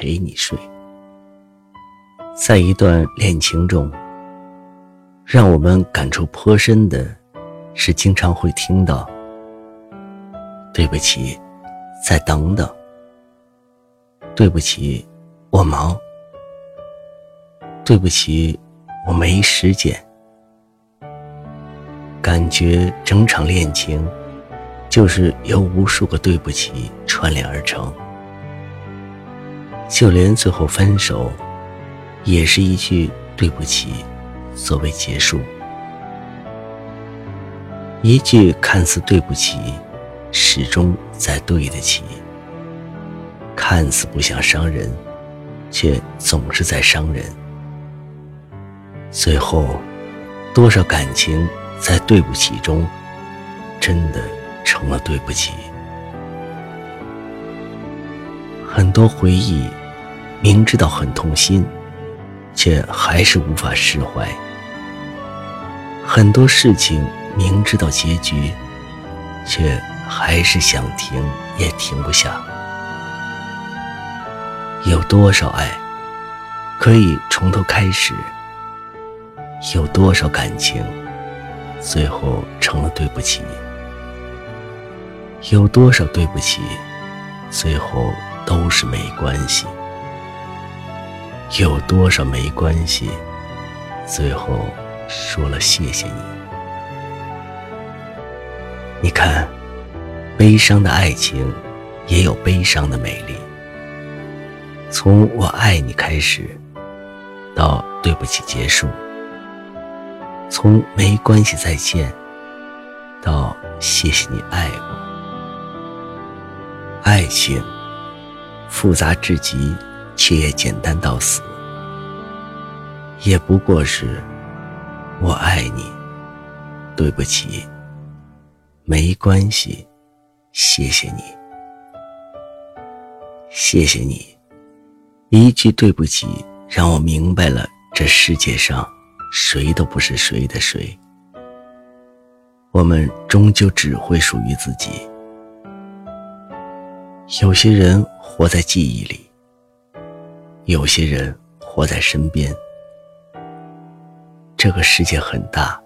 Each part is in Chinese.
陪你睡，在一段恋情中，让我们感触颇深的，是经常会听到“对不起，再等等”，“对不起，我忙”，“对不起，我没时间”，感觉整场恋情就是由无数个“对不起”串联而成。就连最后分手，也是一句对不起作为结束。一句看似对不起，始终在对得起；看似不想伤人，却总是在伤人。最后，多少感情在对不起中，真的成了对不起。很多回忆。明知道很痛心，却还是无法释怀。很多事情明知道结局，却还是想停也停不下。有多少爱可以从头开始？有多少感情最后成了对不起？有多少对不起，最后都是没关系？有多少没关系，最后说了谢谢你。你看，悲伤的爱情也有悲伤的美丽。从我爱你开始，到对不起结束；从没关系再见，到谢谢你爱我。爱情复杂至极。却也简单到死，也不过是我爱你，对不起，没关系，谢谢你，谢谢你，一句对不起，让我明白了这世界上谁都不是谁的谁，我们终究只会属于自己。有些人活在记忆里。有些人活在身边，这个世界很大，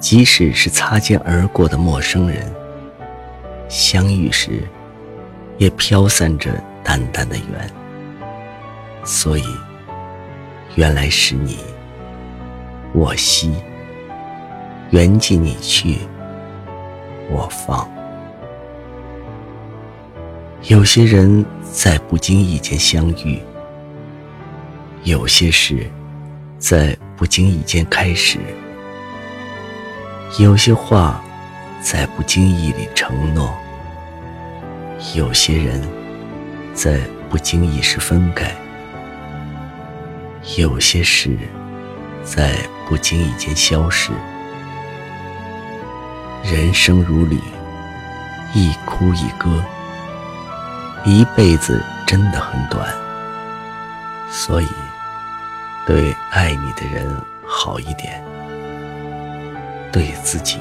即使是擦肩而过的陌生人，相遇时也飘散着淡淡的缘。所以，原来是你，我惜；缘尽你去，我放。有些人在不经意间相遇，有些事在不经意间开始，有些话在不经意里承诺，有些人在不经意时分开，有些事在不经意间消失。人生如旅，一哭一歌。一辈子真的很短，所以对爱你的人好一点，对自己。